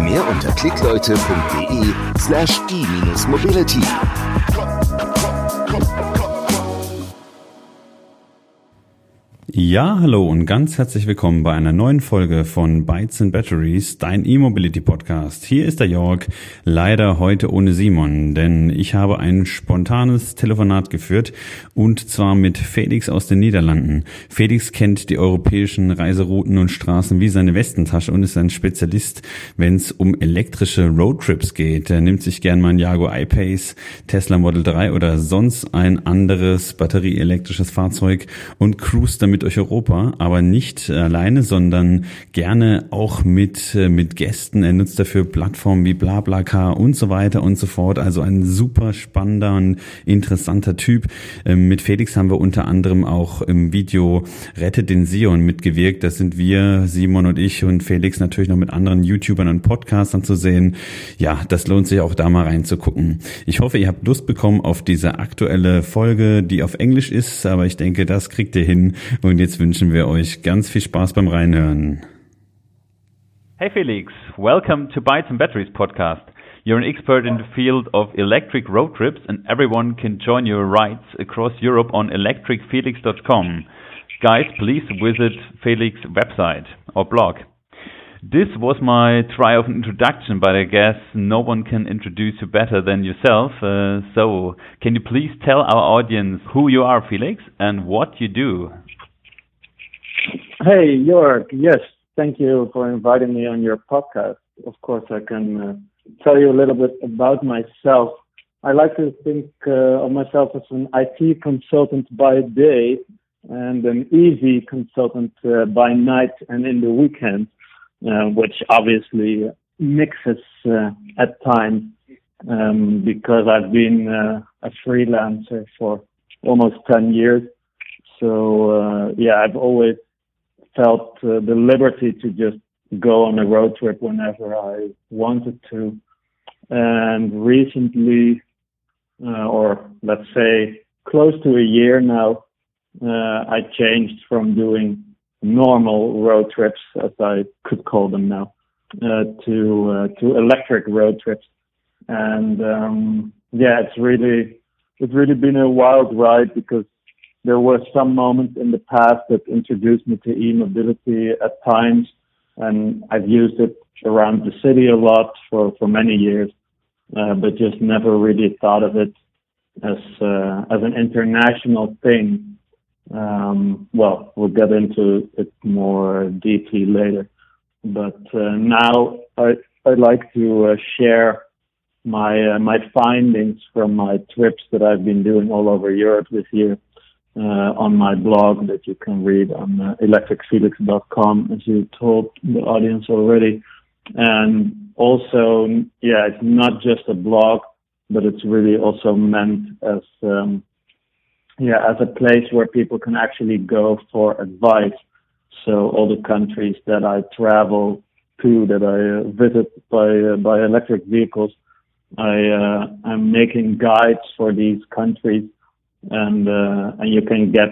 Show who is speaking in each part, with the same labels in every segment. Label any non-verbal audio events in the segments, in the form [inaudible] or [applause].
Speaker 1: Mehr unter klickleute.de slash e-mobility.
Speaker 2: Ja, hallo und ganz herzlich willkommen bei einer neuen Folge von Bytes and Batteries, dein E-Mobility Podcast. Hier ist der Jörg, leider heute ohne Simon, denn ich habe ein spontanes Telefonat geführt und zwar mit Felix aus den Niederlanden. Felix kennt die europäischen Reiserouten und Straßen wie seine Westentasche und ist ein Spezialist, wenn es um elektrische Roadtrips geht. Er nimmt sich gern mal ein Jaguar I-Pace, Tesla Model 3 oder sonst ein anderes batterieelektrisches Fahrzeug und cruist damit durch Europa, aber nicht alleine, sondern gerne auch mit, äh, mit Gästen. Er nutzt dafür Plattformen wie BlaBlaCar und so weiter und so fort. Also ein super spannender und interessanter Typ. Ähm, mit Felix haben wir unter anderem auch im Video Rettet den Sion mitgewirkt. Das sind wir, Simon und ich und Felix natürlich noch mit anderen YouTubern und Podcastern zu sehen. Ja, das lohnt sich auch da mal reinzugucken. Ich hoffe, ihr habt Lust bekommen auf diese aktuelle Folge, die auf Englisch ist, aber ich denke, das kriegt ihr hin. Und jetzt wünschen wir euch ganz viel Spaß beim Reinhören.
Speaker 3: Hey Felix, welcome to Bytes and Batteries podcast. You're an expert in the field of electric road trips and everyone can join your rides across Europe on electricfelix.com. Guys, please visit Felix's website or blog. This was my try of an introduction, but I guess no one can introduce you better than yourself. Uh, so, can you please tell our audience who you are, Felix, and what you do?
Speaker 4: Hey, York. Yes, thank you for inviting me on your podcast. Of course, I can uh, tell you a little bit about myself. I like to think uh, of myself as an IT consultant by day and an EV consultant uh, by night and in the weekend, uh, which obviously mixes uh, at times um, because I've been uh, a freelancer for almost 10 years. So, yeah, I've always felt uh, the liberty to just go on a road trip whenever I wanted to. And recently, uh, or let's say close to a year now, uh, I changed from doing normal road trips, as I could call them now, uh, to uh, to electric road trips. And um, yeah, it's really it's really been a wild ride because there were some moments in the past that introduced me to e-mobility at times, and I've used it around the city a lot for, for many years, uh, but just never really thought of it as uh, as an international thing. Um, well, we'll get into it more deeply later, but uh, now I I'd like to uh, share my uh, my findings from my trips that I've been doing all over Europe this year on my blog that you can read on uh, electricfelix.com, as you told the audience already. And also, yeah, it's not just a blog, but it's really also meant as, um, yeah, as a place where people can actually go for advice. So all the countries that I travel to, that I uh, visit by uh, by electric vehicles, I uh, I'm making guides for these countries and uh, and you can get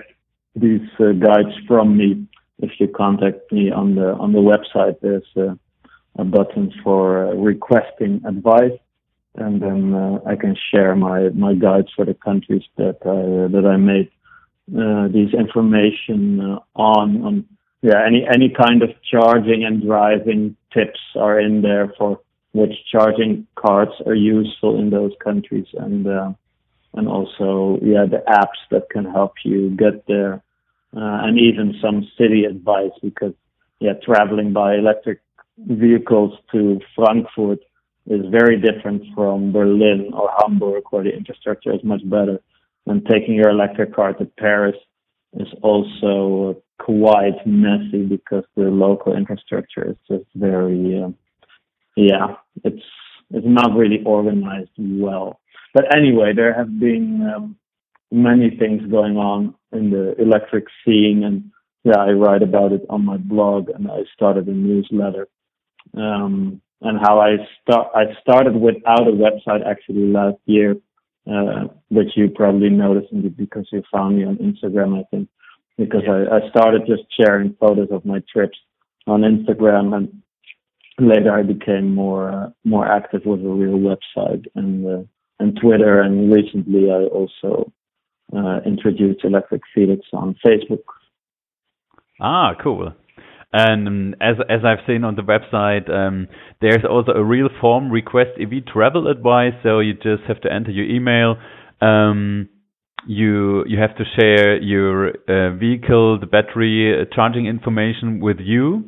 Speaker 4: these uh, guides from me if you contact me on the on the website. There's a, button for uh, requesting advice, and then uh, I can share my my guides for the countries that I that I made uh, these information uh, on on yeah any any kind of charging and driving tips are in there for which charging cards are useful in those countries and and also yeah the apps that can help you get there uh, and even some city advice because yeah traveling by electric vehicles to Frankfurt is very different from Berlin or Hamburg where the infrastructure is much better and taking your electric car to Paris is also quite messy because the local infrastructure is just very uh, yeah it's it's not really organized well. But anyway, there have been um, many things going on in the electric scene, and yeah, I write about it on my blog, and I started a newsletter. Um, and how I start, I started without a website actually last year, uh, which you probably noticed because you found me on Instagram, I think, because yeah. I, I started just sharing photos of my trips on Instagram, and later I became more uh, more active with a real website and uh, and Twitter, and recently I also uh, introduced Electric Felix on Facebook.
Speaker 3: Ah, cool. And um, as as I've seen on the website, um, there's also a real form request EV travel advice. So you just have to enter your email. Um, you you have to share your uh, vehicle, the battery, uh, charging information with you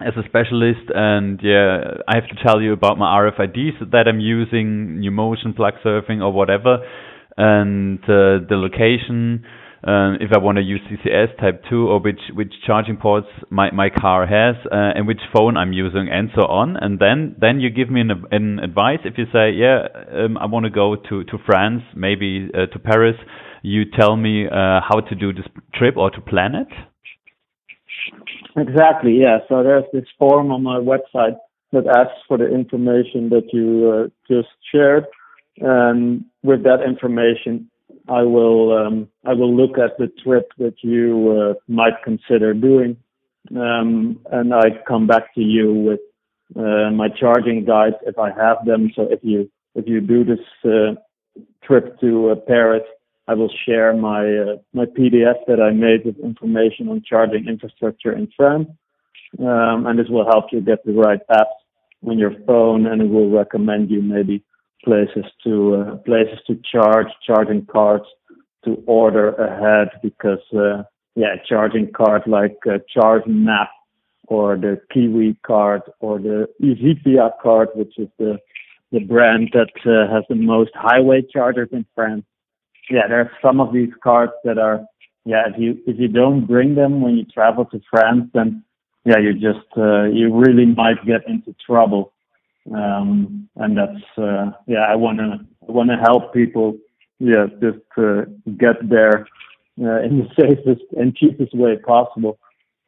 Speaker 3: as a specialist. And yeah, I have to tell you about my RFIDs that I'm using, NewMotion plug surfing or whatever, and uh, the location um, if I want to use CCS Type 2 or which, which charging ports my, my car has uh, and which phone I'm using and so on. And then, then you give me an, an advice. If you say, yeah, um, I want to go to, to France, maybe uh, to Paris, you tell me uh, how to do this trip or to plan it?
Speaker 4: Exactly, yeah. So there's this form on my website that asks for the information that you uh, just shared. And with that information, I will um, I will look at the trip that you uh, might consider doing, um, and I come back to you with uh, my charging guides if I have them. So if you if you do this uh, trip to uh, Paris, I will share my uh, my PDF that I made with information on charging infrastructure in France, um, and this will help you get the right apps on your phone, and it will recommend you maybe places to uh, places to charge, charging cards to order ahead because uh, yeah, charging card like uh, Chargemap or the Kiwi card or the Izivia card, which is the the brand that uh, has the most highway chargers in France. Yeah, there are some of these cards that are yeah, if you if you don't bring them when you travel to France, then yeah, you just uh, you really might get into trouble. Um, and that's uh, yeah, I wanna I wanna help people, yeah, just uh, get there uh, in the [laughs] safest and cheapest way possible.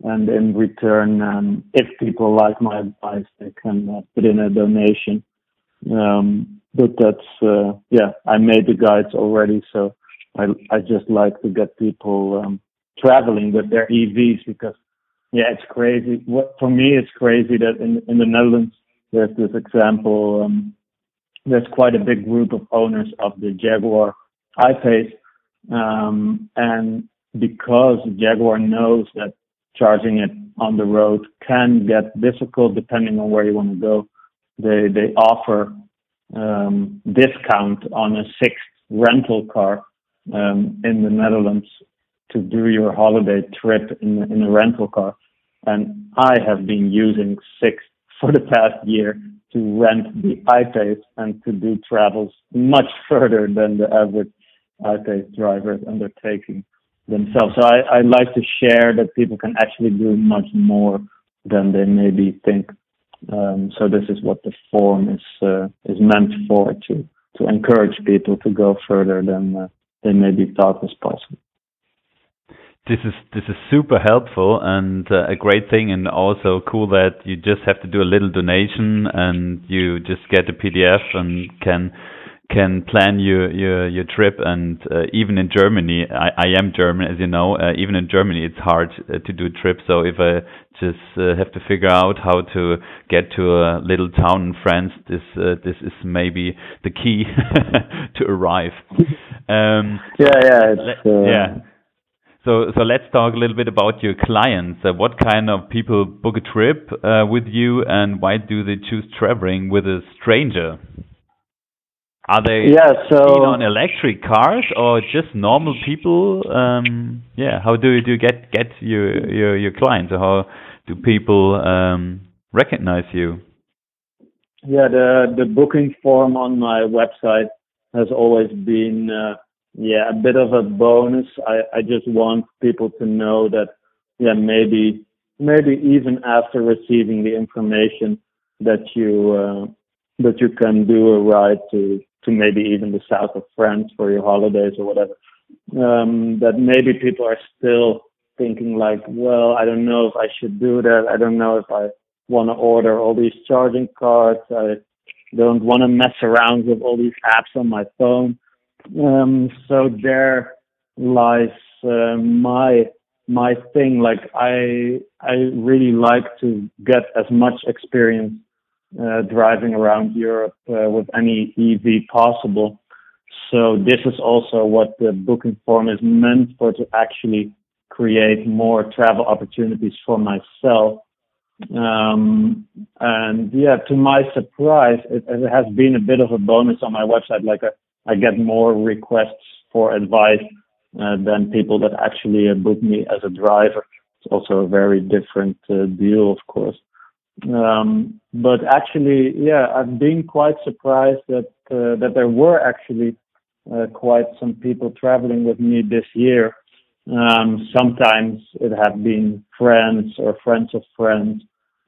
Speaker 4: And in return, um, if people like my advice, they can uh, put in a donation. Um, but that's uh, yeah, I made the guides already, so I I just like to get people um, traveling with their EVs because yeah, it's crazy. What for me, it's crazy that in in the Netherlands there's this example. Um, there's quite a big group of owners of the Jaguar I-Pace, um, and because Jaguar knows that charging it on the road can get difficult depending on where you want to go, they they offer um, discount on a Sixt rental car um, in the Netherlands to do your holiday trip in in a rental car. And I have been using Sixt for the past year to rent the I-Pace and to do travels much [laughs] further than the average I-Pace driver is undertaking themselves. So I, I like to share that people can actually do much more than they maybe think. Um, so this is what the form is uh, is meant for to to encourage people to go further than uh, they maybe thought was possible.
Speaker 3: This is this is super helpful and uh, a great thing and also cool that you just have to do a little donation and you just get a PDF and can can plan your your your trip. And uh, even in Germany I, I am German as you know. Uh, even in Germany it's hard uh, to do a trip so if I just uh, have to figure out how to get to a little town in France this uh, this is maybe the key [laughs] to arrive.
Speaker 4: Um, [laughs] yeah yeah
Speaker 3: yeah. So, so let's talk a little bit about your clients. Uh, what kind of people book a trip uh, with you, and why do they choose traveling with a stranger? Are they
Speaker 4: yeah, so,
Speaker 3: on electric cars or just normal people? Um, yeah, how do you do you get get your your your clients? Or how do people um, recognize you?
Speaker 4: Yeah, the the booking form on my website has always been. Uh, yeah, a bit of a bonus. I, I just want people to know that, yeah, maybe, maybe even after receiving the information that you, uh, that you can do a ride to to maybe even the south of France for your holidays or whatever. Um, that maybe people are still thinking like, well, I don't know if I should do that. I don't know if I want to order all these charging cards. I don't want to mess around with all these apps on my phone. Um, so there lies uh, my my thing. Like I I really like to get as much experience uh, driving around Europe uh, with any EV possible. So this is also what the booking form is meant for to actually create more travel opportunities for myself. Um, and yeah, to my surprise, it, it, has been a bit of a bonus on my website. Like I, I get more requests for advice uh, than people that actually uh, book me as a driver. It's also a very different uh, deal, of course. Um, but actually, yeah, I've been quite surprised that uh, that there were actually uh, quite some people traveling with me this year. Um, sometimes it have been friends or friends of friends,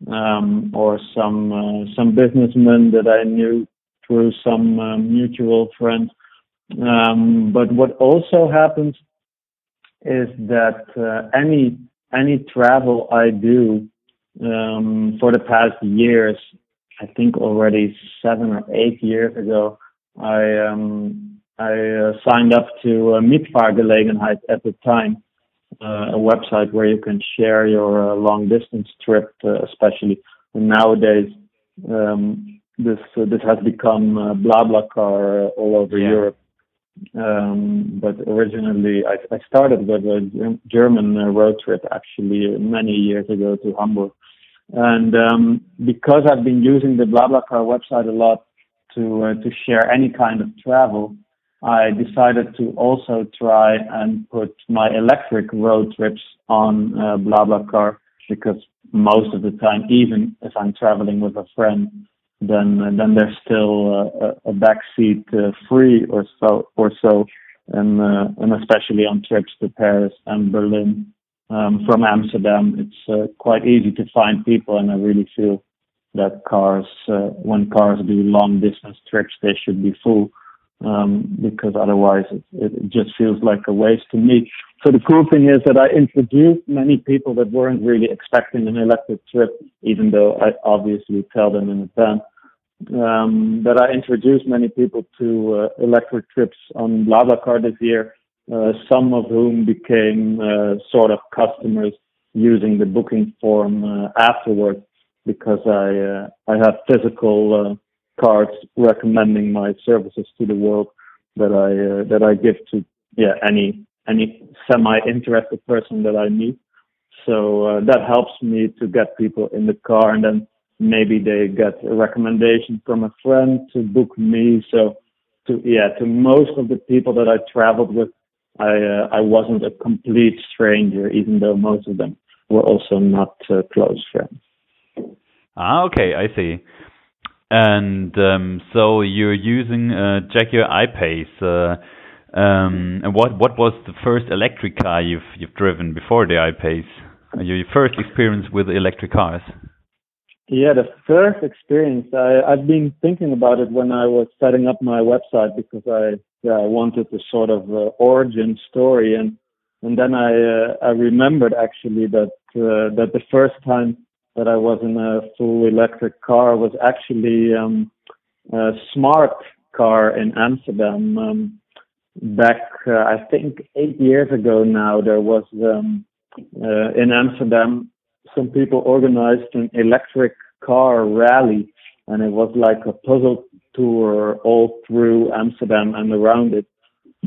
Speaker 4: um, or some uh, some businessmen that I knew through some uh, mutual friends. Um, but what also happens is that uh, any any travel I do um, for the past years, I think already seven or eight years ago, I um, I uh, signed up to uh, Mitfahrgelegenheit at the time, uh, a website where you can share your uh, long distance trip, uh, especially and nowadays. Um, this uh, this has become uh, BlaBlaCar uh, all over yeah. Europe. Um, but originally, I, I started with a German uh, road trip actually many years ago to Hamburg. And um, because I've been using the BlaBlaCar website a lot to uh, to share any kind of travel, I decided to also try and put my electric road trips on uh, BlaBlaCar because most of the time, even if I'm traveling with a friend, then then there's still uh, a, a back seat uh, free or so or so, and uh, and especially on trips to Paris and Berlin. Um, from Amsterdam, it's quite easy to find people, and I really feel that cars, when cars do long distance trips, they should be full um, because otherwise it, it just feels like a waste to me. So the cool thing is that I introduced many people that weren't really expecting an electric trip, even though I obviously tell them in advance. Um, that I introduced many people to uh, electric trips on BlaBlaCar this year, uh, some of whom became uh, sort of customers using the booking form uh, afterwards because I uh, I have physical uh, cards recommending my services to the world that I uh, that I give to yeah any any semi interested person that I meet. So uh, that helps me to get people in the car and then maybe they get a recommendation from a friend to book me. So to yeah, to most of the people that I traveled with, I uh, I wasn't a complete stranger, even though most of them were also not uh, close friends.
Speaker 3: Ah, okay, I see. And um, so you're using uh, Jaguar I-Pace. Uh, um, and what what was the first electric car you've you've driven before the I-Pace? Your first experience with electric cars?
Speaker 4: Yeah, the first experience, I, I've been thinking about it when I was setting up my website because I, yeah, I wanted a sort of uh, origin story, and and then I uh, I remembered actually that uh, that the first time that I was in a full electric car was actually um, a smart car in Amsterdam. Um, back, uh, I think eight years ago now, there was um, uh, in Amsterdam some people organized an electric car rally, and it was like a puzzle tour all through Amsterdam and around it.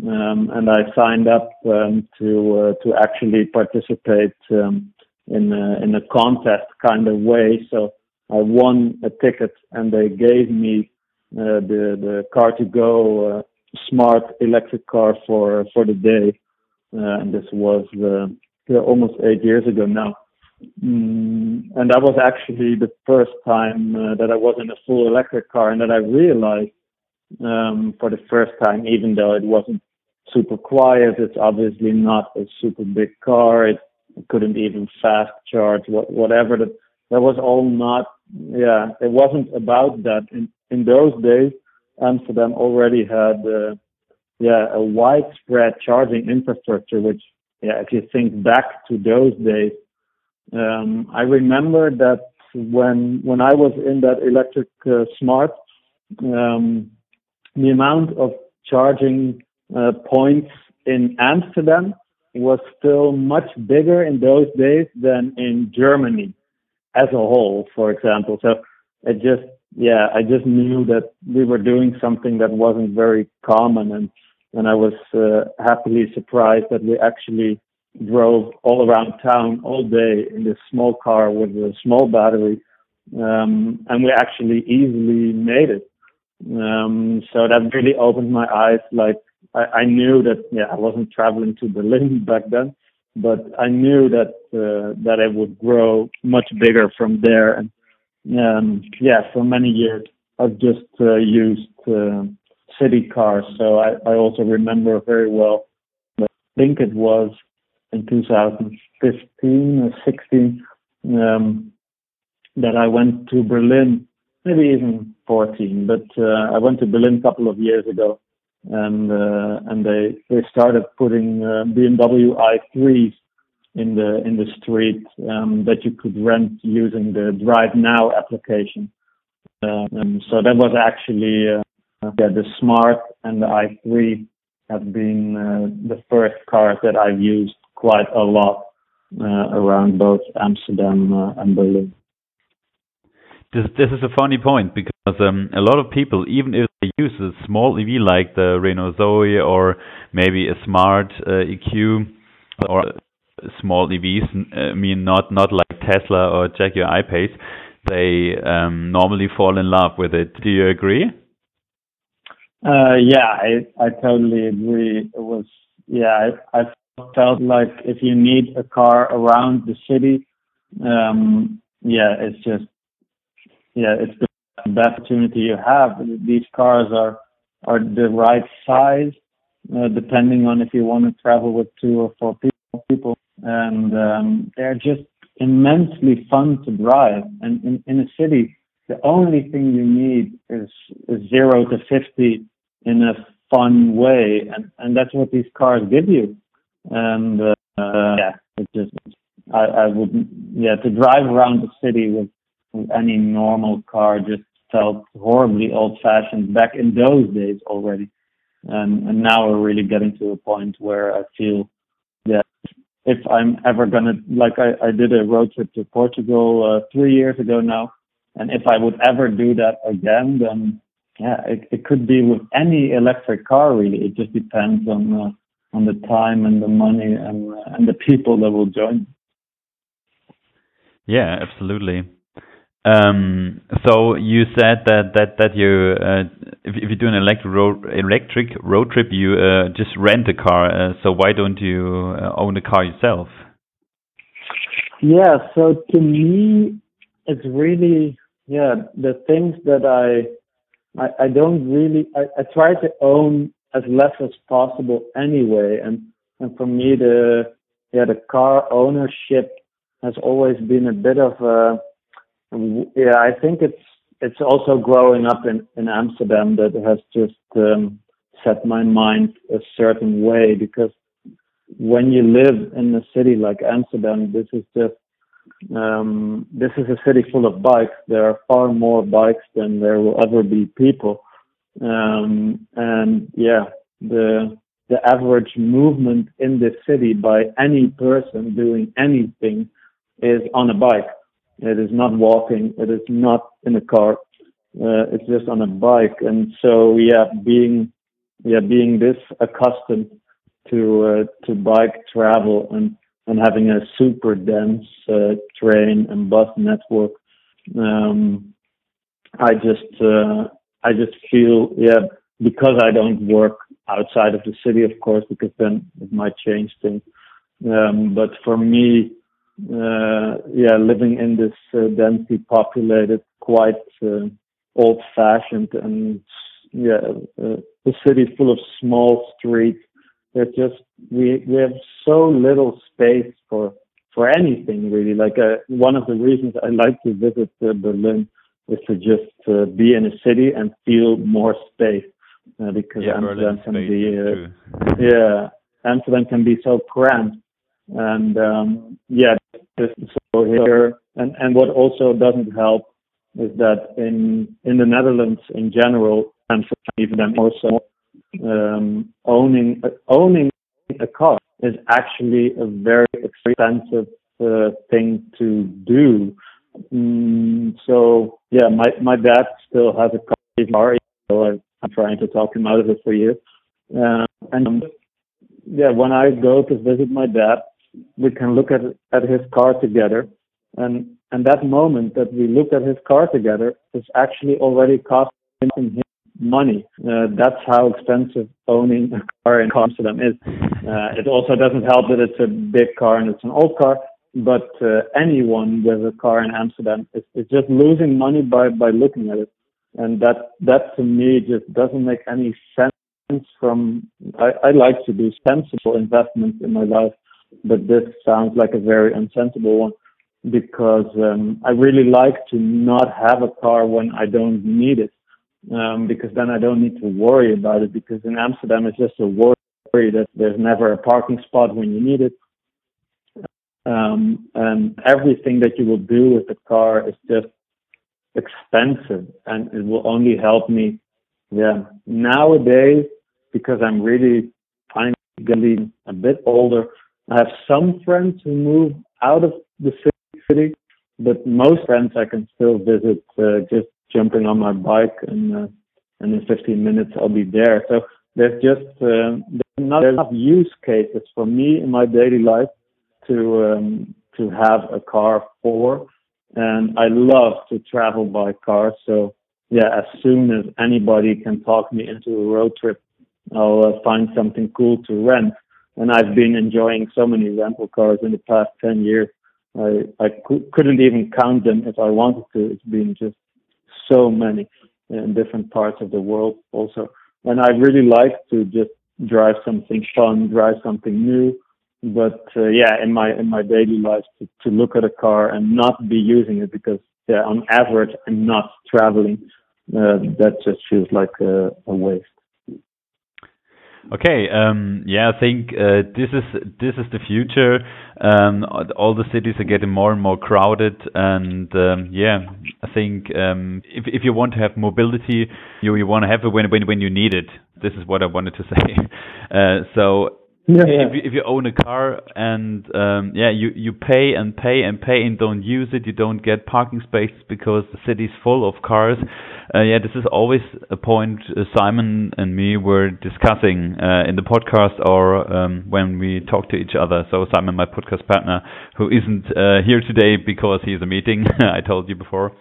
Speaker 4: Um, and I signed up um, to uh, to actually participate um, in a, in a contest kind of way. So I won a ticket, and they gave me uh, the the car to go uh, smart electric car for for the day. Uh, and this was uh, almost eight years ago now. Mm, and that was actually the first time uh, that I was in a full electric car, and that I realized um, for the first time, even though it wasn't super quiet, it's obviously not a super big car. It, it couldn't even fast charge, what, whatever. That that was all not. Yeah, it wasn't about that. In, in those days, Amsterdam already had, uh, yeah, a widespread charging infrastructure, which, yeah, if you think back to those days, um, I remember that when when I was in that electric uh, smart, um, the amount of charging uh, points in Amsterdam was still much bigger in those days than in Germany as a whole, for example. So it just, yeah, I just knew that we were doing something that wasn't very common, and and I was uh, happily surprised that we actually drove all around town all day in this small car with a small battery, um, and we actually easily made it. Um, so that really opened my eyes. Like I, I knew that, yeah, I wasn't traveling to Berlin [laughs] back then, but I knew that uh, that it would grow much bigger from there. And um, yeah, for many years I've just uh, used uh, city cars. So I, I also remember very well. I think it was in 2015 or 16 um, that I went to Berlin, maybe even 14, but uh, I went to Berlin a couple of years ago, and uh, and they they started putting uh, BMW i3s in the in the street um, that you could rent using the DriveNow application. Uh, so that was actually uh, yeah, the Smart and the i3 have been uh, the first cars that I've used quite a lot around both Amsterdam and Berlin
Speaker 3: this this is a funny point because um, a lot of people, even if they use a small EV like the Renault Zoe or maybe a smart uh, EQ or small EVs, I mean not not like Tesla or Jaguar I-Pace, they um, normally fall in love with it. Do you agree?
Speaker 4: Uh, yeah, I I totally agree. It was yeah, I, I felt like if you need a car around the city, um, yeah, it's just yeah, it's best opportunity you have. These cars are are the right size, uh, depending on if you want to travel with two or four people. And um, they're just immensely fun to drive. And in, in a city, the only thing you need is, is zero to 50 in a fun way. And, and that's what these cars give you. And uh, yeah, it just, I, I would, yeah, to drive around the city with any normal car just felt horribly old fashioned back in those days already. And, and now we're really getting to a point where I feel that if I'm ever gonna, like I, I did a road trip to Portugal uh, three years ago now, and if I would ever do that again, then yeah, it, it could be with any electric car really. It just depends on uh, on the time and the money and uh, and the people that will join.
Speaker 3: Yeah, absolutely. Um, so you said that that that you uh, if, if you do an electric road electric road trip, you uh, just rent a car. Uh, so why don't you own a car yourself?
Speaker 4: Yeah. So to me, it's really yeah the things that I I, I don't really I, I try to own as less as possible anyway, and and for me the yeah the car ownership has always been a bit of a yeah, I think it's it's also growing up in in Amsterdam that has just um, set my mind a certain way because when you live in a city like Amsterdam, this is just um, this is a city full of bikes. There are far more bikes than there will ever be people, um, and yeah, the the average movement in this city by any person doing anything is on a bike. It is not walking. It is not in a car. Uh, it's just on a bike. And so, yeah, being, yeah, being this accustomed to, uh, to bike travel and, and having a super dense, uh, train and bus network, um, I just, uh, I just feel, yeah, because I don't work outside of the city, of course, because then it might change things. Um, but for me, yeah, living in this uh, densely populated, quite uh, old-fashioned, and yeah, uh, the city full of small streets. There's just we we have so little space for for anything really. Like uh, one of the reasons I like to visit uh, Berlin is to just uh, be in a city and feel more space uh, because
Speaker 3: Yeah,
Speaker 4: Amsterdam
Speaker 3: Berlin
Speaker 4: can be uh, yeah Amsterdam can be so cramped and um, yeah so here and and what also doesn't help is that in in the Netherlands in general Amsterdam even then also um, owning owning a car is actually a very expensive uh, thing to do. Mm, so yeah, my my dad still has a car, so I- I'm trying to talk him out of it for you. Uh, and um, yeah, when I go to visit my dad, we can look at at his car together, and and that moment that we look at his car together is actually already costing him money. Uh, that's how expensive owning a car in Amsterdam is. Uh, it also doesn't help that it's a big car and it's an old car, but uh, anyone with a car in Amsterdam is, is just losing money by, by looking at it. And that, that to me just doesn't make any sense from, I, I like to do sensible investments in my life, but this sounds like a very unsensible one because um, I really like to not have a car when I don't need it um, because then I don't need to worry about it. Because in Amsterdam, it's just a worry that there's never a parking spot when you need it. Um, and everything that you will do with the car is just expensive, and it will only help me. Yeah, nowadays because I'm really finally getting a bit older. I have some friends who move out of the city, but most friends I can still visit uh, just jumping on my bike and uh, and in 15 minutes I'll be there. So there's just uh, there's not enough use cases for me in my daily life to um, to have a car for, and I love to travel by car. So yeah, as soon as anybody can talk me into a road trip, I'll uh, find something cool to rent. And I've been enjoying so many rental cars in the past 10 years. I I cou- couldn't even count them if I wanted to. It's been just so many in different parts of the world also. And I really like to just drive something fun, drive something new. But uh, yeah, in my in my daily life, to, to look at a car and not be using it because yeah, on average I'm not traveling. Uh, that just feels like a, a waste.
Speaker 3: Okay, um, yeah, I think uh, this is this is the future. Um, all the cities are getting more and more crowded, and um, yeah, I think um, if if you want to have mobility, you you want to have it when when when you need it. This is what I wanted to [laughs] say. Uh, so
Speaker 4: Yeah,
Speaker 3: if you, if you own a car and um, yeah, you you pay and pay and pay and don't use it, you don't get parking spaces because the city's full of cars. Uh, yeah, this is always a point uh, Simon and me were discussing uh, in the podcast or um, when we talk to each other. So Simon, my podcast partner, who isn't uh, here today because he's a meeting, [laughs] I told you before.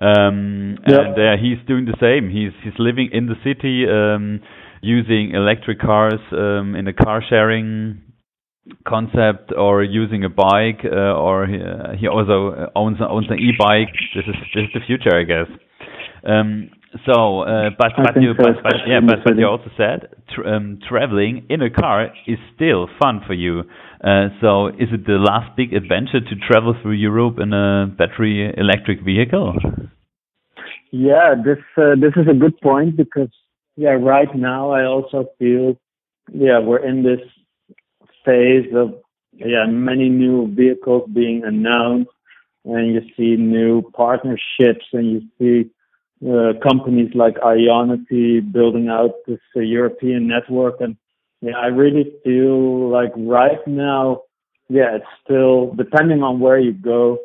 Speaker 3: Um,
Speaker 4: Yeah.
Speaker 3: and uh, he's doing the same. He's he's living in the city, um, using electric cars um, in a car sharing concept, or using a bike, uh, or he, uh, he also owns owns an e-bike. This is this is the future, I guess. Um, so, uh, but but you
Speaker 4: so,
Speaker 3: but, but yeah, but but you also said tr um, traveling in a car is still fun for you. Uh, so, is it the last big adventure to travel through Europe in a battery electric vehicle?
Speaker 4: Yeah, this uh, this is a good point because yeah, right now I also feel yeah we're in this phase of yeah many new vehicles being announced, and you see new partnerships, and you see uh, companies like Ionity building out this uh, European network, and yeah, I really feel like right now, yeah, it's still depending on where you go,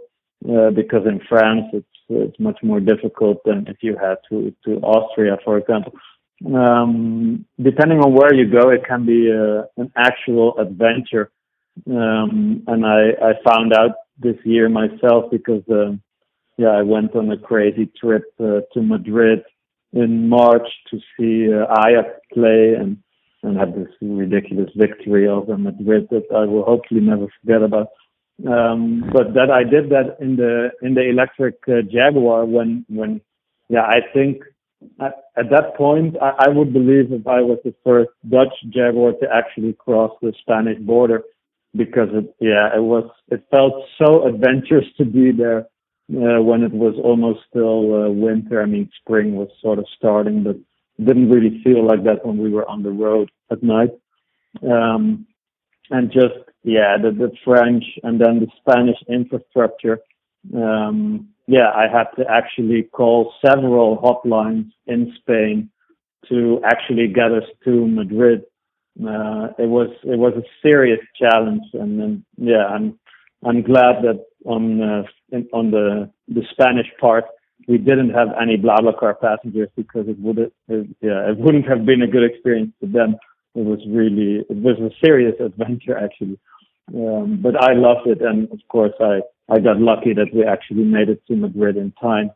Speaker 4: uh, because in France it's it's much more difficult than if you had to to Austria, for example. Um, depending on where you go, it can be uh, an actual adventure. Um, and I I found out this year myself because um, yeah I went on a crazy trip uh, to Madrid in March to see uh, Ajax play and and had this ridiculous victory over Madrid that I will hopefully never forget about. Um, but that I did that in the in the electric uh, Jaguar when when yeah I think at, at that point I, I would believe if I was the first Dutch Jaguar to actually cross the Spanish border because it yeah it was it felt so adventurous to be there uh, when it was almost still uh, winter. I mean, spring was sort of starting, but didn't really feel like that when we were on the road at night. Um, and just yeah, the, the French and then the Spanish infrastructure. Um, yeah, I had to actually call several hotlines in Spain to actually get us to Madrid. Uh, it was it was a serious challenge, and then yeah, I'm I'm glad that on uh, in, on the the Spanish part we didn't have any BlaBlaCar passengers because it would it, yeah it wouldn't have been a good experience for them. It was really it was a serious [laughs] adventure actually, um, but I loved it, and of course I I got lucky that we actually made it to Madrid in time,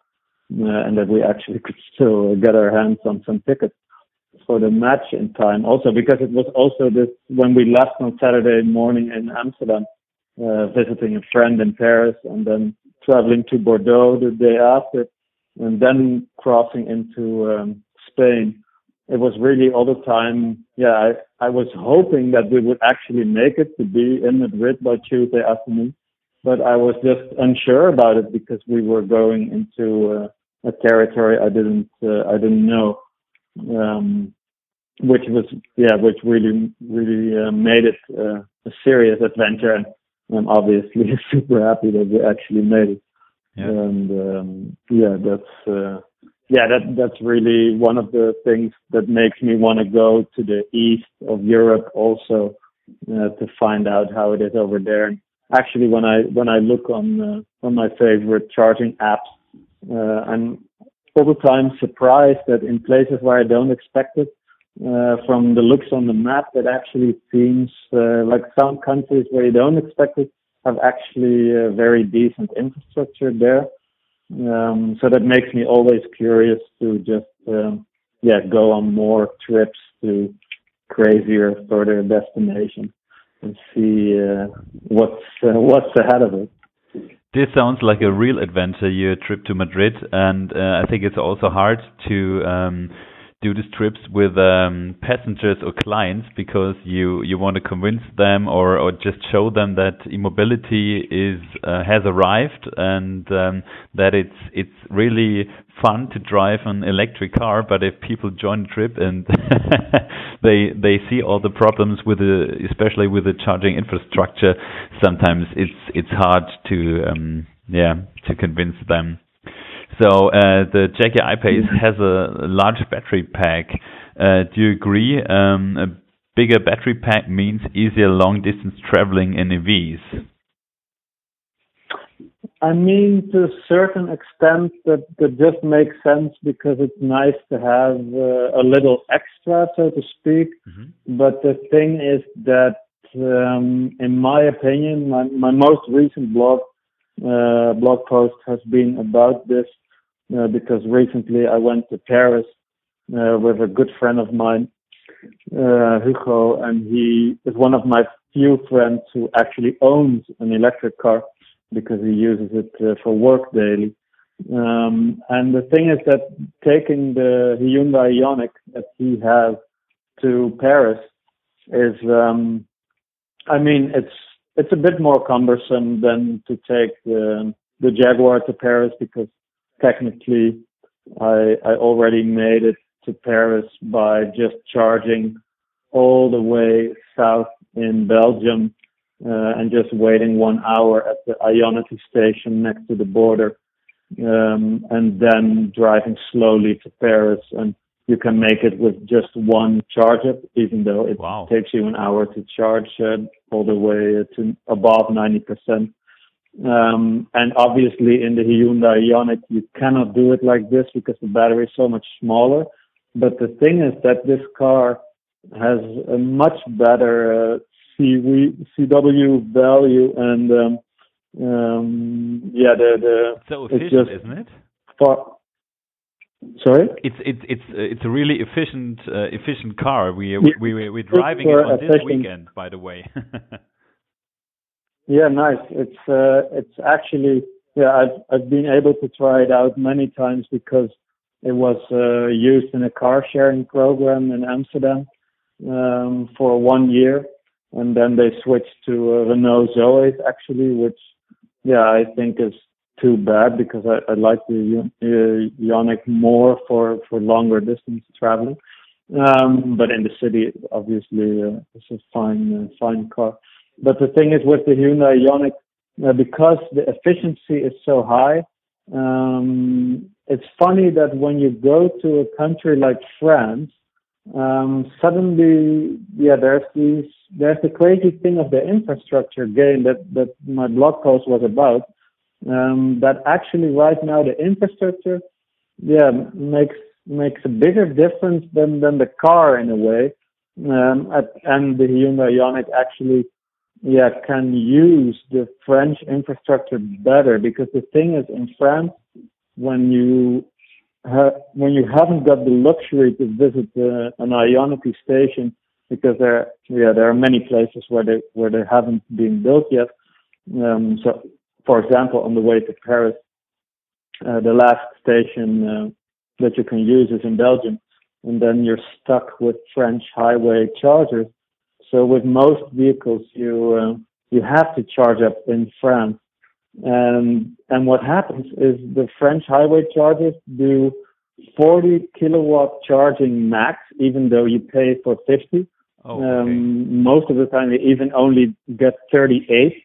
Speaker 4: uh, and that we actually could still get our hands on some tickets for the match in time. Also because it was also this when we left on Saturday morning in Amsterdam, uh, visiting a friend in Paris, and then traveling to Bordeaux the day after, and then crossing into um, Spain. It was really all the time. Yeah, I, I was hoping that we would actually make it to be in Madrid by Tuesday afternoon but I was just unsure about it because we were going into uh, a territory I didn't uh, I didn't know, um, which was yeah, which really really uh, made it uh, a serious adventure, and I'm obviously [laughs] super happy that we actually made it. Yeah. And um, yeah, that's uh, yeah, that that's really one of the things that makes me want to go to the east of Europe also uh, to find out how it is over there. Actually when I when I look on uh, on my favorite charging apps, uh, I'm all the time surprised that in places where I don't expect it, uh, from the looks on the map, it actually seems uh, like some countries where you don't expect it have actually a very decent infrastructure there. Um, so that makes me always curious to just um, yeah go on more trips to crazier further destinations and see uh, what's uh, what's ahead of it.
Speaker 3: This sounds like a real adventure, your trip to Madrid, and uh, I think it's also hard to um, do these trips with um, passengers or clients because you, you want to convince them or, or just show them that e-mobility is uh, has arrived and um, that it's it's really fun to drive an electric car. But if people join the trip and [laughs] they they see all the problems with the especially with the charging infrastructure, sometimes it's it's hard to um, yeah to convince them. So uh, the Jaguar I-Pace has a large battery pack. Uh, do you agree? Um, a bigger battery pack means easier long distance traveling in EVs.
Speaker 4: I mean, to a certain extent, that, that just makes sense because it's nice to have uh, a little extra, so to speak. Mm-hmm. But the thing is that, um, in my opinion, my, my most recent blog uh, blog post has been about this uh, because recently I went to Paris uh, with a good friend of mine, uh, Hugo, and he is one of my few friends who actually owns an electric car because he uses it uh, for work daily. Um, and the thing is that taking the Hyundai Ioniq that he has to Paris is, um, I mean, it's it's a bit more cumbersome than to take the the Jaguar to Paris because technically I I already made it to Paris by just charging all the way south in Belgium uh, and just waiting one hour at the Ionity station next to the border, um, and then driving slowly to Paris. And you can make it with just one charger, even though it wow. takes you an hour to charge uh, all the way to above 90%. Um, and obviously in the Hyundai Ioniq, you cannot do it like this because the battery is so much smaller. But the thing is that this car has a much better uh, CW, CW value and um, um, yeah, the the
Speaker 3: so efficient, just, isn't it?
Speaker 4: Far, sorry,
Speaker 3: it's it's it's uh, it's a really efficient uh, efficient car. We we we we're driving it on efficient. this weekend, by the way. [laughs]
Speaker 4: yeah, nice. It's uh, it's actually yeah. I've I've been able to try it out many times because it was uh, used in a car sharing program in Amsterdam um, for one year and then they switched to a Renault Zoe actually, which yeah I think is too bad because I, I like the uh, Ioniq more for, for longer distance traveling. Um, but in the city, obviously, uh, it's a fine, uh, fine car. But the thing is with the Hyundai Ioniq, uh, because the efficiency is so high, um, it's funny that when you go to a country like France, um, suddenly, yeah, there's these, there's the crazy thing of the infrastructure gain that, that my blog post was about. Um, that actually right now the infrastructure, yeah, makes makes a bigger difference than than the car in a way. Um, at, and the Hyundai Ioniq actually, yeah, can use the French infrastructure better because the thing is in France, when you ha- when you haven't got the luxury to visit an Ionity station because there yeah there are many places where they where they haven't been built yet. Um, so, for example, on the way to Paris, uh, the last station uh, that you can use is in Belgium, and then you're stuck with French highway chargers. So with most vehicles, you uh, you have to charge up in France and and what happens is the French highway chargers do 40 kilowatt charging max, even though you pay for 50. Oh, okay. um, most of the time, you even only get 38,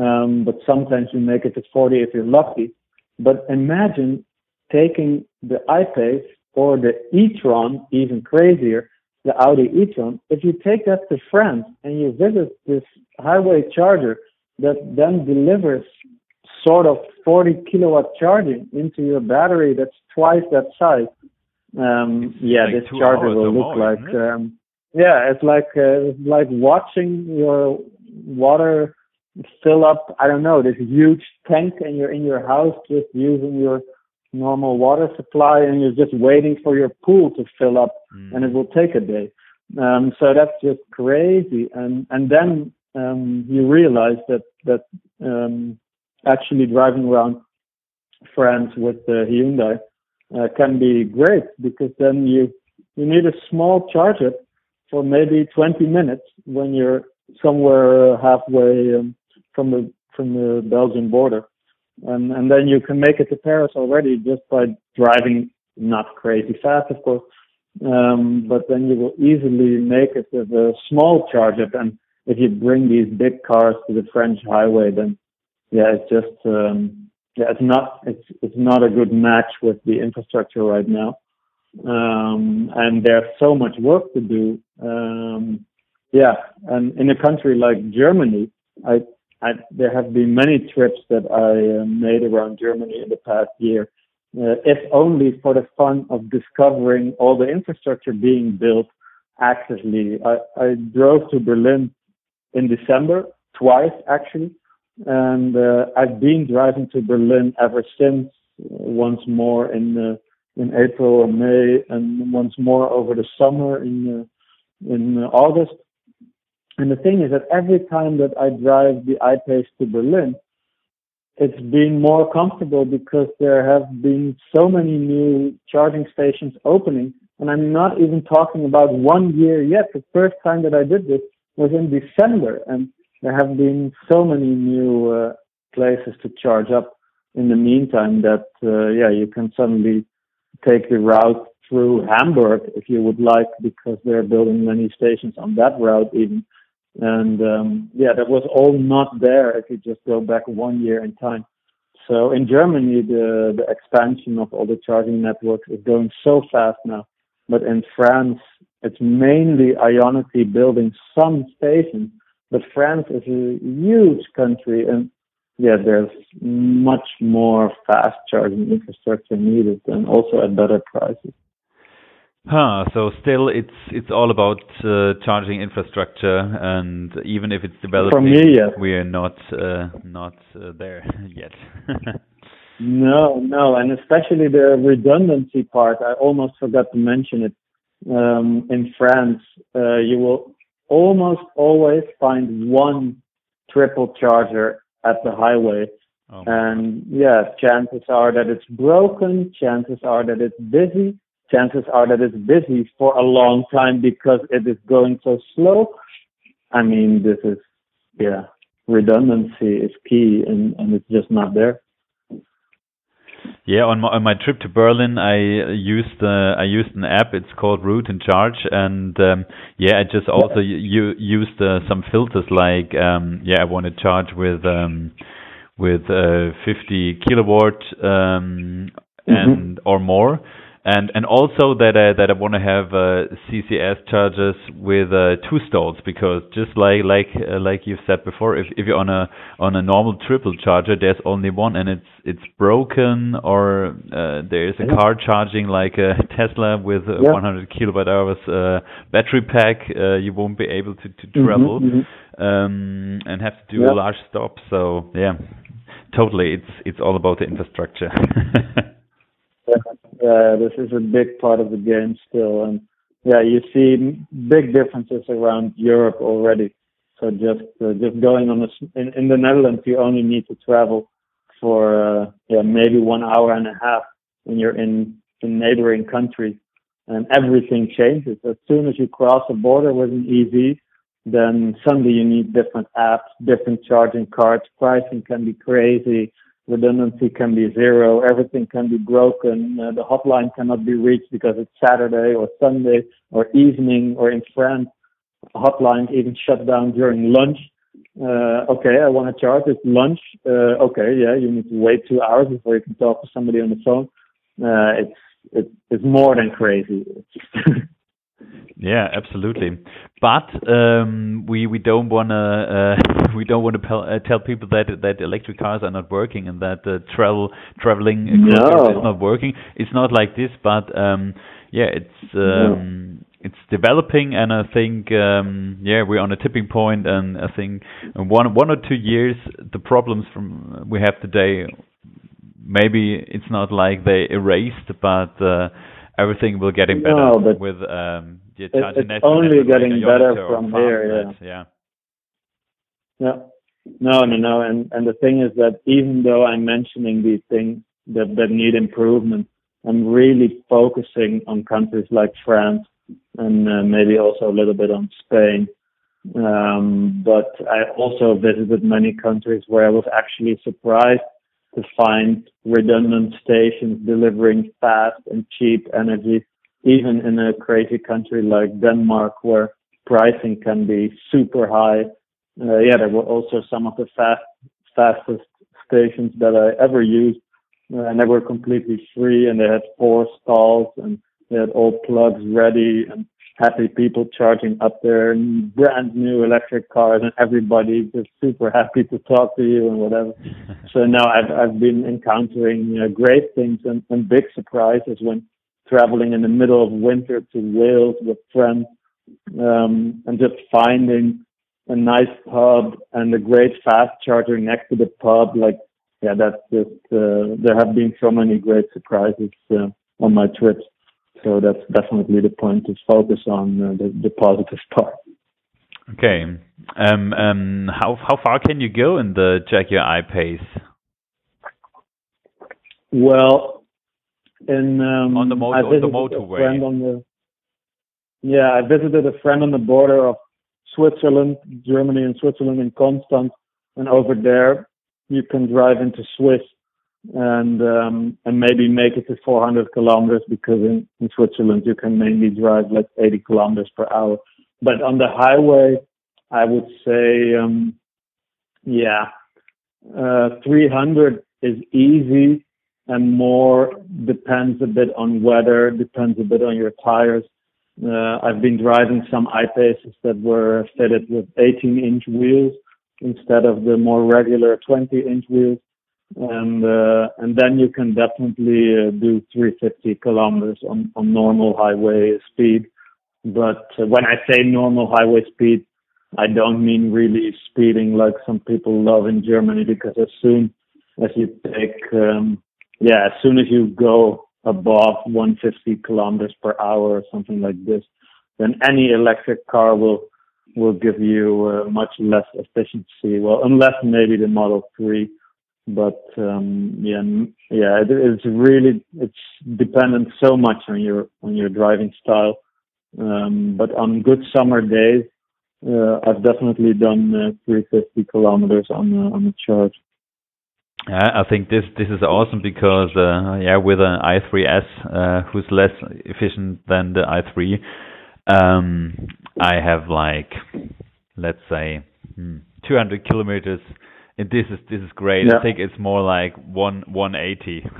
Speaker 4: um, but sometimes you make it to 40 if you're lucky. But imagine taking the I-Pace or the e-tron, even crazier, the Audi e-tron. If you take that to France and you visit this highway charger that then delivers sort of 40 kilowatt charging into your battery that's twice that size. Um, yeah, like this charger will look more, like, um, yeah, it's like, uh, it's like watching your water fill up, I don't know, this huge tank and you're in your house just using your normal water supply and you're just waiting for your pool to fill up mm. and it will take a day. Um, so that's just crazy. And, and then, um, you realize that, that, um, actually driving around France with the Hyundai uh, can be great because then you you need a small charger for maybe 20 minutes when you're somewhere halfway um, from the from the Belgian border, and and then you can make it to Paris already just by driving not crazy fast, of course, um, but then you will easily make it with a small charger. And if you bring these big cars to the French highway, then yeah, it's just um, yeah, it's not it's it's not a good match with the infrastructure right now, um, and there's so much work to do. Um, yeah, and in a country like Germany, I, I there have been many trips that I uh, made around Germany in the past year, uh, if only for the fun of discovering all the infrastructure being built actively. I, I drove to Berlin in December twice actually and uh, I've been driving to Berlin ever since. Uh, once more in uh, in April or May, and once more over the summer in uh, in August. And the thing is that every time that I drive the I-Pace to Berlin, it's been more comfortable because there have been so many new charging stations opening. And I'm not even talking about one year yet. The first time that I did this was in December. And there have been so many new uh, places to charge up in the meantime that uh, yeah you can suddenly take the route through Hamburg if you would like because they're building many stations on that route even and um, yeah that was all not there if you just go back one year in time. So in Germany the the expansion of all the charging networks is going so fast now. But in France it's mainly Ionity building some stations. But France is a huge country, and yeah, there's much more fast charging infrastructure needed, and also at better prices.
Speaker 3: Huh. So still, it's it's all about uh, charging infrastructure, and even if it's developing,
Speaker 4: me, yes.
Speaker 3: we are not uh, not uh, there [laughs] yet. [laughs]
Speaker 4: no, no, and especially the redundancy part. I almost forgot to mention it. Um, in France, uh, you will almost always find one triple charger at the highway. Oh. And yeah, chances are that it's broken, chances are that it's busy, chances are that it's busy for a long time because it is going so slow. I mean, this is, yeah, redundancy is key and, and it's just not there.
Speaker 3: Yeah, on my on my trip to Berlin, I used uh, I used an app. It's called Route and Charge, and um, yeah, I just also u- used uh, some filters like um, yeah, I want to charge with um, with uh, 50 kilowatt um,
Speaker 4: Mm-hmm.
Speaker 3: and or more, and and also that I, that I want to have uh, CCS chargers with uh, two stalls because just like like uh, like you've said before, if if you're on a on a normal triple charger, there's only one and it's it's broken or uh, there's a
Speaker 4: Yeah.
Speaker 3: car charging like a [laughs] Tesla with a
Speaker 4: Yeah.
Speaker 3: 100 kilowatt hours uh, battery pack, uh, you won't be able to to
Speaker 4: Mhm,
Speaker 3: travel
Speaker 4: mhm.
Speaker 3: um, and have to do
Speaker 4: Yeah.
Speaker 3: a large stop. So yeah, totally, it's it's all about the infrastructure. [laughs]
Speaker 4: Yeah, this is a big part of the game still, and yeah, you see big differences around Europe already. So just uh, just going on a in, in the Netherlands, you only need to travel for uh, yeah maybe one hour and a half when you're in in neighboring countries, and everything changes as soon as you cross a border with an EV. Then suddenly you need different apps, different charging cards. Pricing can be crazy redundancy can be zero, everything can be broken, uh, the hotline cannot be reached because it's Saturday or Sunday or evening or in France, hotlines even shut down during lunch. Uh, okay, I want to charge, it's lunch. Uh, okay, yeah, you need to wait two hours before you can talk to somebody on the phone. Uh, it's, it's, it's more than crazy. [laughs]
Speaker 3: Yeah, absolutely. But um, we we don't wanna uh, [laughs] we don't wanna pel- uh, tell people that that electric cars are not working and that uh, travel traveling
Speaker 4: No.
Speaker 3: Is not working. It's not like this, but um, yeah, it's um, it's developing, and I think um, yeah we're on a tipping point, and I think in one one or two years the problems from we have today maybe it's not like they erased, but uh, everything will getting better
Speaker 4: No, but
Speaker 3: with um, the
Speaker 4: it- it's only
Speaker 3: network
Speaker 4: getting better from here,
Speaker 3: Fastned, yeah.
Speaker 4: Yeah. No, no, no. And and the thing is that even though I'm mentioning these things that that need improvement, I'm really focusing on countries like France and uh, maybe also a little bit on Spain. Um, but I also visited many countries where I was actually surprised to find redundant stations delivering fast and cheap energy, even in a crazy country like Denmark, where pricing can be super high. Uh, yeah, there were also some of the fast, fastest stations that I ever used, uh, and they were completely free, and they had four stalls, and they had all plugs ready, and happy people charging up their brand new electric cars, and everybody just super happy to talk to you and whatever. [laughs] so now I've I've been encountering uh, great things and, and big surprises when traveling in the middle of winter to Wales with friends, um, and just finding a nice pub and a great fast charger next to the pub. Like, yeah, that's just, uh, there have been so many great surprises uh, on my trips. So that's definitely the point to focus on uh, the, the positive part.
Speaker 3: Okay. Um, um, how how far can you go in the Jaguar I-Pace?
Speaker 4: Well, in um,
Speaker 3: On the motor- on the motorway.
Speaker 4: On the, yeah, I visited a friend on the border of Switzerland, Germany, and Switzerland in Constance, and over there you can drive into Swiss and um, and maybe make it to 400 kilometers because in, in Switzerland you can mainly drive like 80 kilometers per hour. But on the highway, I would say, um, yeah, uh, 300 is easy and more depends a bit on weather, depends a bit on your tires. Uh, I've been driving some I-Paces that were fitted with 18 inch wheels instead of the more regular 20 inch wheels. And, uh, and then you can definitely uh, do 350 kilometers on, on normal highway speed. But when I say normal highway speed, I don't mean really speeding like some people love in Germany because as soon as you take, um, yeah, as soon as you go above 150 kilometers per hour or something like this, then any electric car will will give you uh, much less efficiency. Well, unless maybe the Model 3, but um, yeah, yeah, it, it's really it's dependent so much on your on your driving style. Um, but on good summer days, uh, I've definitely done uh, 350 kilometers on uh, on a charge.
Speaker 3: I think this this is awesome because uh, yeah, with an i3s uh, who's less efficient than the i3, um, I have like let's say hmm, 200 kilometers, and this is this is great. Yeah. I think it's more like one 180. [laughs]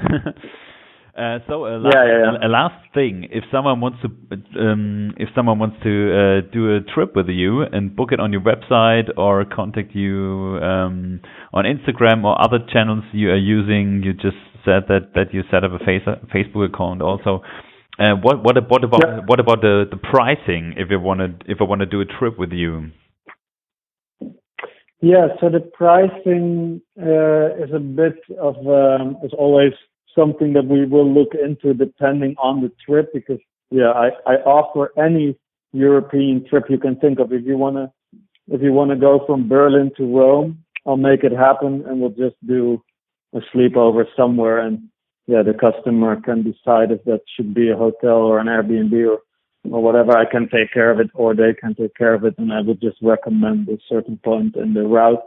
Speaker 3: Uh, so a last,
Speaker 4: yeah, yeah,
Speaker 3: yeah. A, a, last thing, if someone wants to, um, if someone wants to uh, do a trip with you and book it on your website or contact you um, on Instagram or other channels you are using, you just said that that you set up a face, Facebook account also. Uh, what what what about what about the the pricing if you want to if I want to do a trip with you?
Speaker 4: Yeah, so the pricing uh, is a bit of um, is always something that we will look into depending on the trip because yeah, I, I offer any European trip you can think of. If you wanna if you wanna go from Berlin to Rome, I'll make it happen and we'll just do a sleepover somewhere and yeah, the customer can decide if that should be a hotel or an Airbnb or or whatever. I can take care of it or they can take care of it and I would just recommend a certain point in the route.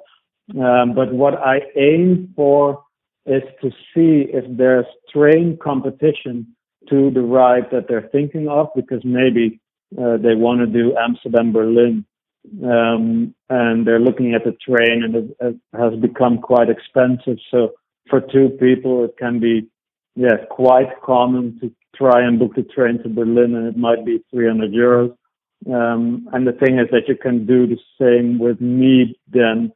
Speaker 4: Um, but what I aim for is to see if there's train competition to the ride that they're thinking of because maybe uh, they want to do Amsterdam Berlin um, and they're looking at the train and it, it, has become quite expensive. So for two people, it can be yeah quite common to try and book the train to Berlin and it might be 300 euros. Um, and the thing is that you can do the same with me then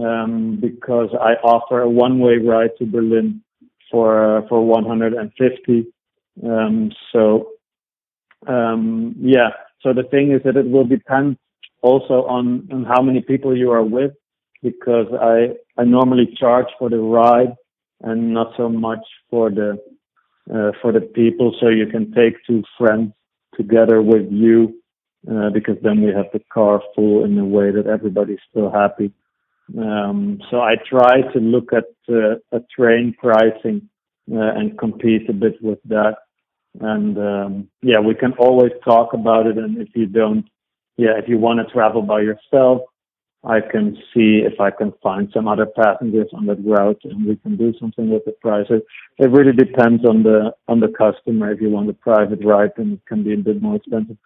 Speaker 4: um, because I offer a one-way ride to Berlin for uh, for 150. Um, so um, yeah, so the thing is that it will depend also on, on how many people you are with, because I I normally charge for the ride and not so much for the uh, for the people. So you can take two friends together with you, uh, because then we have the car full in a way that everybody's still happy. Um, so I try to look at uh, a train pricing uh, and compete a bit with that. And um, yeah, we can always talk about it. And if you don't, yeah, if you want to travel by yourself, I can see if I can find some other passengers on that route, and we can do something with the price. It, it really depends on the on the customer. If you want a private ride, then it can be a bit more expensive.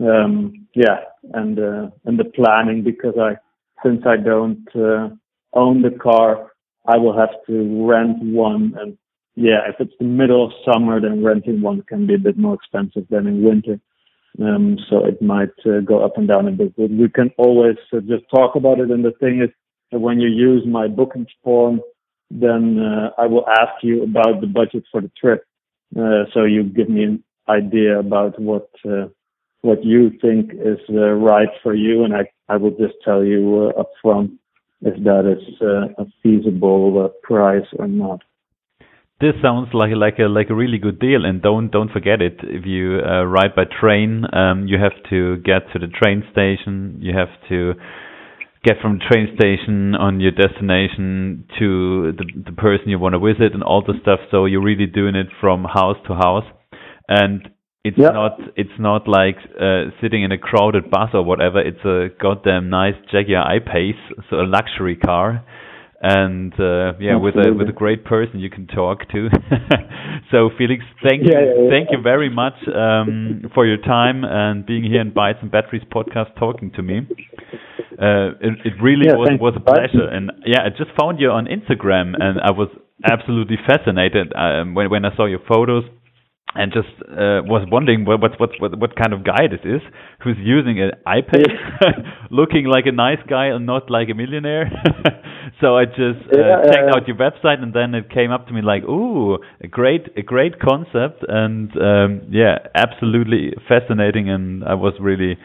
Speaker 4: Um, yeah, and uh, and the planning because I since I don't uh, own the car, I will have to rent one. And yeah, if it's the middle of summer, then renting one can be a bit more expensive than in winter. Um, so it might uh, go up and down a bit. But we can always uh, just talk about it. And the thing is when you use my booking form, then uh, I will ask you about the budget for the trip. Uh, so you give me an idea about what uh, what you think is uh, right for you, and I, I will just tell you uh, upfront if that is a feasible price or not.
Speaker 3: This sounds like like a like a really good deal, and don't don't forget it. If you uh, ride by train, um, you have to get to the train station. You have to get from the train station on your destination to the the person you want to visit and all the stuff. So you're really doing it from house to house, and it's yeah. not it's not like uh, sitting in a crowded bus or whatever. It's a goddamn nice Jaguar I-Pace, so a luxury car, and uh, yeah, Absolutely. with a with a great person you can talk to. [laughs] so Felix, thank yeah, you yeah, thank you very much um, for your time and being here in Bytes and Batteries podcast talking to me. Uh, it, it really was was a pleasure, and yeah, I just found you on Instagram, and I was absolutely fascinated um, when when I saw your photos and just uh, was wondering what, what what what kind of guy this is who's using an I-Pace, [laughs] looking like a nice guy and not like a millionaire. [laughs] so I just uh, yeah, checked out your website, and then it came up to me like, "Ooh, a great a great concept," and um, yeah, absolutely fascinating, and I was really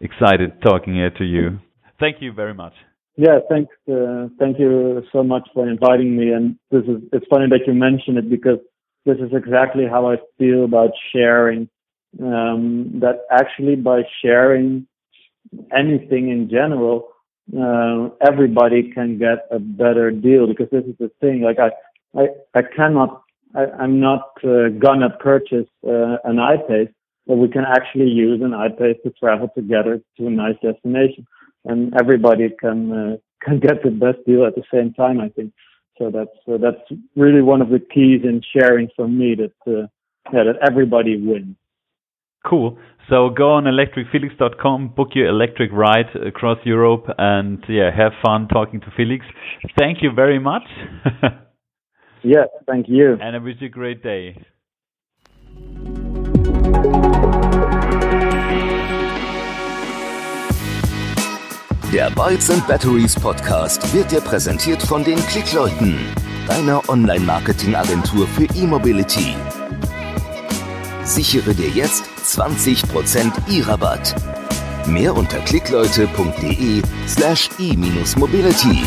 Speaker 3: excited talking here to you. Thank you very much.
Speaker 4: Yeah, thanks. Uh, thank you so much for inviting me. And this is it's funny that you mention it because this is exactly how I feel about sharing. Um, that actually by sharing anything in general, uh, everybody can get a better deal because this is the thing. Like I, I, I cannot, I, am not uh, gonna purchase uh, an I-Pace, but we can actually use an I-Pace to travel together to a nice destination, and everybody can uh, [laughs] can get the best deal at the same time. I think. So that's uh, that's really one of the keys in sharing for me that uh, yeah that everybody wins.
Speaker 3: Cool. So go on electricfelix.com, book your electric ride across Europe, and yeah, have fun talking to Felix. Thank you very much. [laughs]
Speaker 4: yes, thank you.
Speaker 3: And I wish you a great day.
Speaker 1: Der Bytes and Batteries Podcast wird dir präsentiert von den Klickleuten, deiner Online-Marketing-Agentur für E-Mobility. Sichere dir jetzt 20% E-Rabatt. Mehr unter klickleute.de slash e-mobility.